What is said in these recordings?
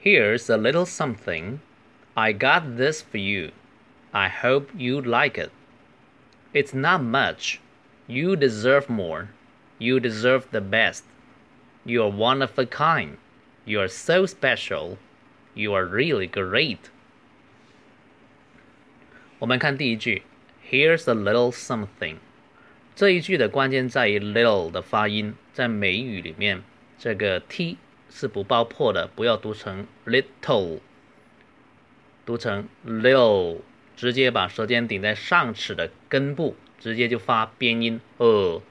Here's a little something. I got this for you. I hope you like it. It's not much. You deserve more. You deserve the best. You're one of a kind. You're so special. You are really great. 我们看第一句，Here's a little something。这一句的关键在于 little 的发音，在美语里面，这个 t 是不爆破的，不要读成 little，读成 little，直接把舌尖顶在上齿的根部，直接就发边音呃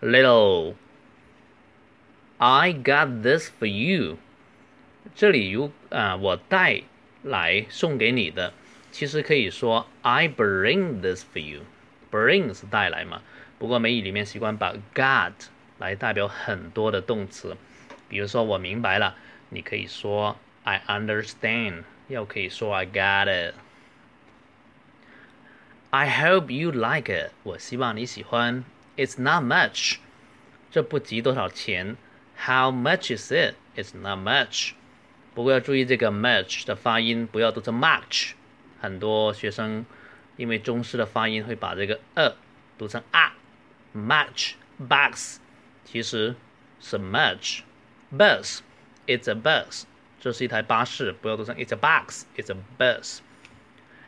little。I got this for you。这里如啊，我带来送给你的，其实可以说 I bring this for you。bring 是带来嘛，不过美语里面习惯把 got 来代表很多的动词。比如说我明白了，你可以说 I understand，又可以说 I got it。I hope you like it，我希望你喜欢。It's not much，这不值多少钱。How much is it? It's not much。不过要注意这个 much 的发音，不要读成 much。很多学生因为中式的发音会把这个 a 读成 a。much bucks 其实是 much。 Bus it's a bus，这是一台巴士，不要读成 it's a box，it's a bus。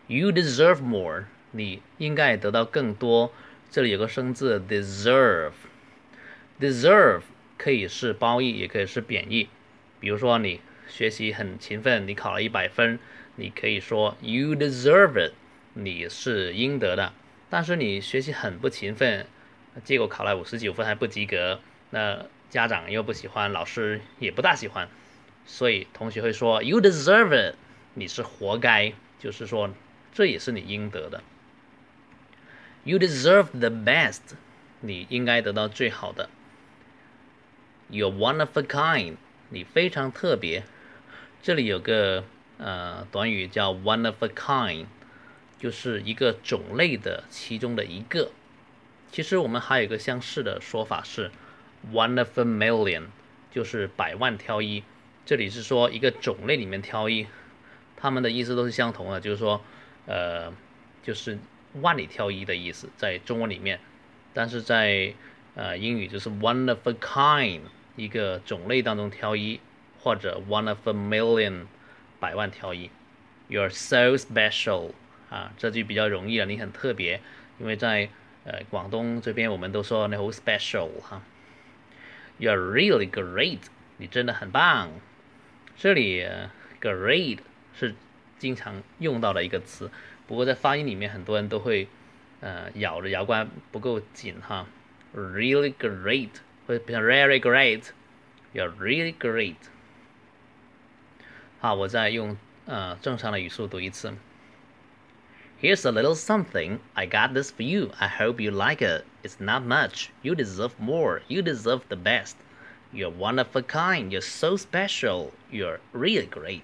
You deserve more，你应该得到更多。这里有个生字 deserve，deserve 可以是褒义，也可以是贬义。比如说你学习很勤奋，你考了一百分，你可以说 you deserve it，你是应得的。但是你学习很不勤奋，结果考了五十九分还不及格，那家长又不喜欢，老师也不大喜欢，所以同学会说 you deserve it，你是活该，就是说这也是你应得的。You deserve the best，你应该得到最好的。You're one of a kind，你非常特别。这里有个呃短语叫 one of a kind，就是一个种类的其中的一个。其实我们还有一个相似的说法是 one of a million，就是百万挑一。这里是说一个种类里面挑一，它们的意思都是相同的，就是说呃就是万里挑一的意思，在中文里面，但是在呃英语就是 one of a kind。一个种类当中挑一，或者 one of a million，百万挑一。You're so special 啊，这句比较容易了，你很特别，因为在呃广东这边我们都说你好 special 哈。You're really great，你真的很棒。这里 great 是经常用到的一个词，不过在发音里面很多人都会呃咬着牙关不够紧哈。Really great。会变成 very great，you're really great。好，我再用呃正常的语速读一次。Here's a little something. I got this for you. I hope you like it. It's not much. You deserve more. You deserve the best. You're one of a kind. You're so special. You're really great.